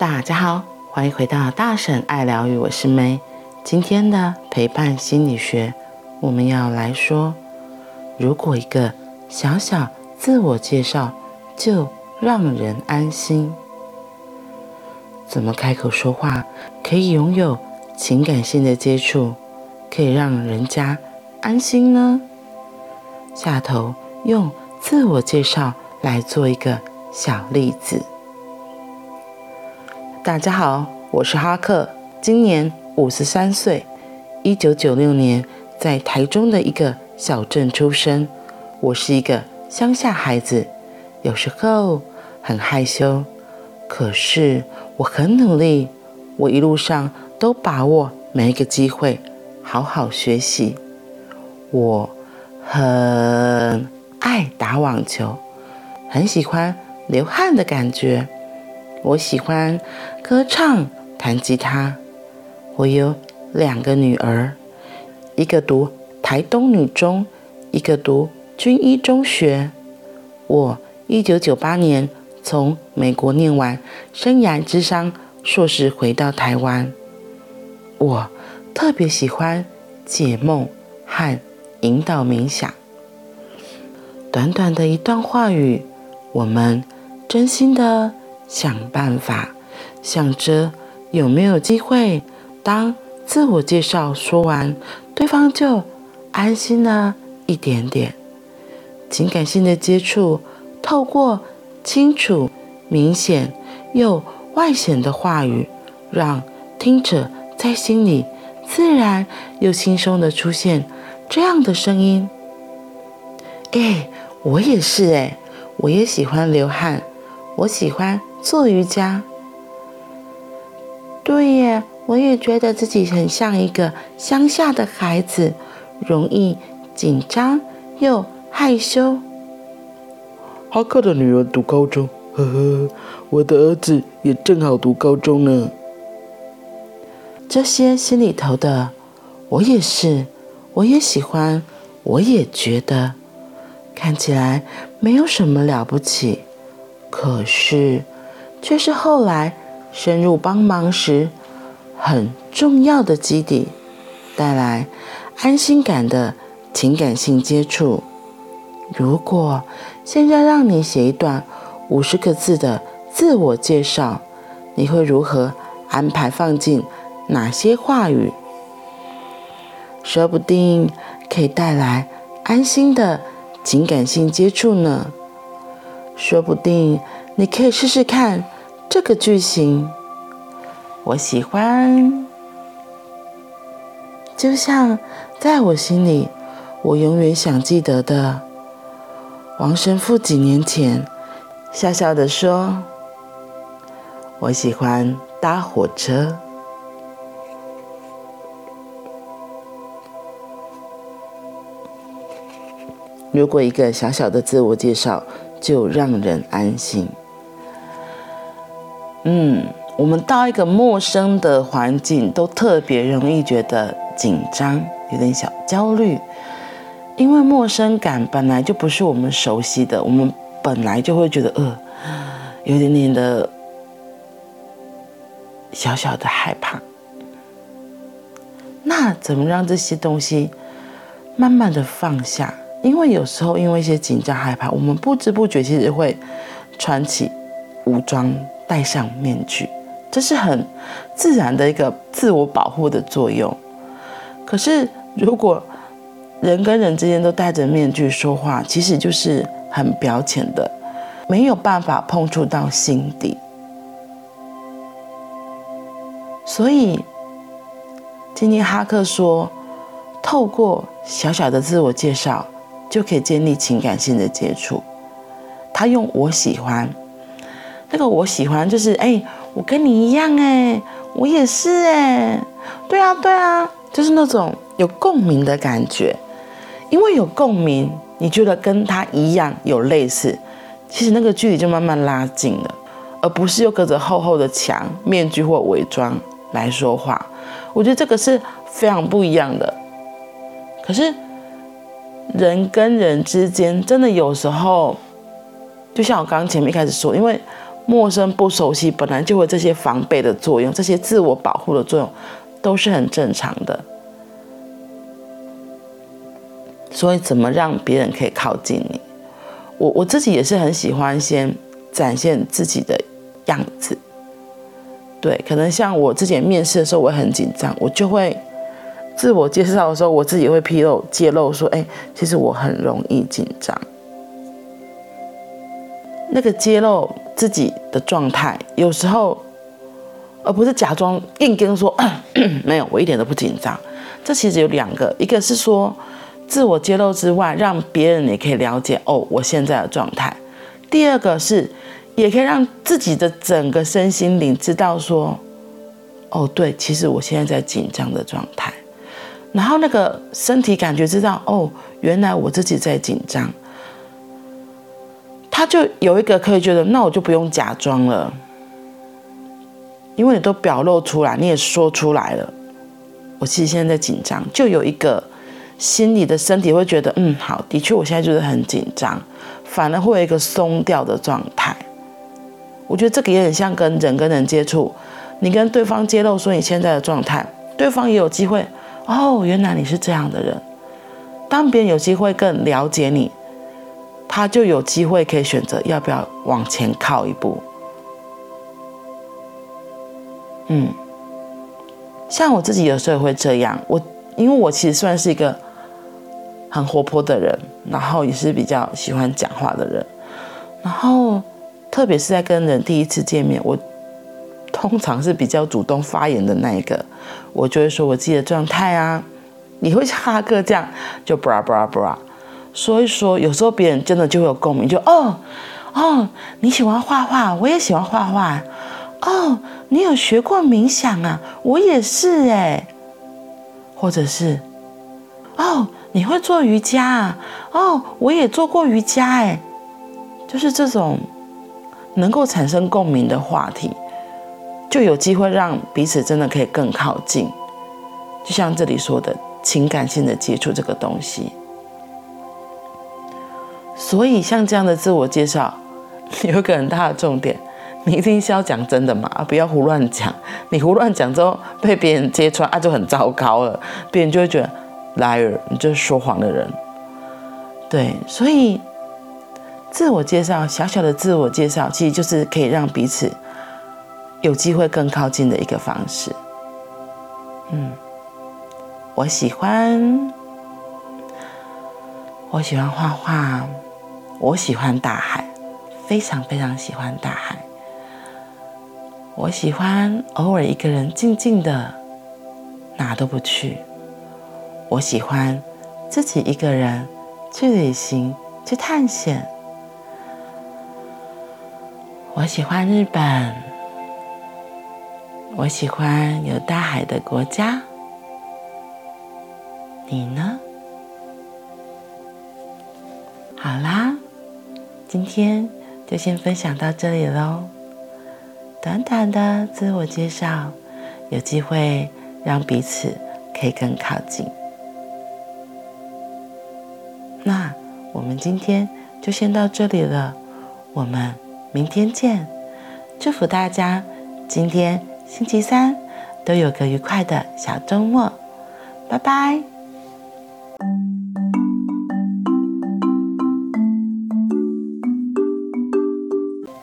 大家好，欢迎回到大婶爱疗愈，我是梅。今天的陪伴心理学，我们要来说，如果一个小小自我介绍就让人安心，怎么开口说话可以拥有情感性的接触，可以让人家安心呢？下头用自我介绍来做一个小例子。大家好，我是哈克，今年五十三岁，一九九六年在台中的一个小镇出生。我是一个乡下孩子，有时候很害羞，可是我很努力。我一路上都把握每一个机会，好好学习。我很爱打网球，很喜欢流汗的感觉。我喜欢歌唱、弹吉他。我有两个女儿，一个读台东女中，一个读军医中学。我一九九八年从美国念完生涯咨商硕士，回到台湾。我特别喜欢解梦和引导冥想。短短的一段话语，我们真心的。想办法，想着有没有机会，当自我介绍说完，对方就安心了一点点。情感性的接触，透过清楚、明显又外显的话语，让听者在心里自然又轻松的出现这样的声音：“哎，我也是哎，我也喜欢流汗，我喜欢。”做瑜伽，对耶，我也觉得自己很像一个乡下的孩子，容易紧张又害羞。哈克的女儿读高中，呵呵，我的儿子也正好读高中呢。这些心里头的，我也是，我也喜欢，我也觉得，看起来没有什么了不起，可是。却是后来深入帮忙时很重要的基底，带来安心感的情感性接触。如果现在让你写一段五十个字的自我介绍，你会如何安排放进哪些话语？说不定可以带来安心的情感性接触呢。说不定。你可以试试看这个句型，我喜欢。就像在我心里，我永远想记得的王神父几年前笑笑的说：“我喜欢搭火车。”如果一个小小的自我介绍就让人安心。嗯，我们到一个陌生的环境，都特别容易觉得紧张，有点小焦虑，因为陌生感本来就不是我们熟悉的，我们本来就会觉得呃，有点点的小小的害怕。那怎么让这些东西慢慢的放下？因为有时候因为一些紧张害怕，我们不知不觉其实会穿起武装。戴上面具，这是很自然的一个自我保护的作用。可是，如果人跟人之间都戴着面具说话，其实就是很表浅的，没有办法碰触到心底。所以，今天哈克说，透过小小的自我介绍，就可以建立情感性的接触。他用“我喜欢”。那个我喜欢，就是哎，我跟你一样哎，我也是哎，对啊对啊，就是那种有共鸣的感觉，因为有共鸣，你觉得跟他一样有类似，其实那个距离就慢慢拉近了，而不是又隔着厚厚的墙、面具或伪装来说话。我觉得这个是非常不一样的。可是人跟人之间，真的有时候，就像我刚刚前面一开始说，因为。陌生不熟悉，本来就会这些防备的作用，这些自我保护的作用，都是很正常的。所以，怎么让别人可以靠近你？我我自己也是很喜欢先展现自己的样子。对，可能像我之前面试的时候，我很紧张，我就会自我介绍的时候，我自己会披露揭露说：“哎，其实我很容易紧张。”那个揭露自己的状态，有时候而不是假装硬跟说 没有，我一点都不紧张。这其实有两个，一个是说自我揭露之外，让别人也可以了解哦，我现在的状态。第二个是也可以让自己的整个身心灵知道说，哦，对，其实我现在在紧张的状态。然后那个身体感觉知道哦，原来我自己在紧张。他就有一个可以觉得，那我就不用假装了，因为你都表露出来，你也说出来了，我其实现在在紧张，就有一个心里的身体会觉得，嗯，好，的确我现在就是很紧张，反而会有一个松掉的状态。我觉得这个也很像跟人跟人接触，你跟对方揭露说你现在的状态，对方也有机会，哦，原来你是这样的人。当别人有机会更了解你。他就有机会可以选择要不要往前靠一步。嗯，像我自己有时候也会这样。我因为我其实算是一个很活泼的人，然后也是比较喜欢讲话的人。然后特别是在跟人第一次见面，我通常是比较主动发言的那一个。我就会说我自己的状态啊，你会哈克这样就布拉布拉布拉。说一说，有时候别人真的就会有共鸣，就哦哦，你喜欢画画，我也喜欢画画。哦，你有学过冥想啊？我也是哎。或者是哦，你会做瑜伽啊？哦，我也做过瑜伽哎。就是这种能够产生共鸣的话题，就有机会让彼此真的可以更靠近。就像这里说的情感性的接触这个东西。所以，像这样的自我介绍，有一个很大的重点，你一定是要讲真的嘛，不要胡乱讲。你胡乱讲之后被别人揭穿，啊，就很糟糕了。别人就会觉得 liar，你就是说谎的人。对，所以自我介绍，小小的自我介绍，其实就是可以让彼此有机会更靠近的一个方式。嗯，我喜欢，我喜欢画画。我喜欢大海，非常非常喜欢大海。我喜欢偶尔一个人静静的，哪都不去。我喜欢自己一个人去旅行、去探险。我喜欢日本。我喜欢有大海的国家。你呢？好啦。今天就先分享到这里喽。短短的自我介绍，有机会让彼此可以更靠近。那我们今天就先到这里了，我们明天见。祝福大家今天星期三都有个愉快的小周末，拜拜。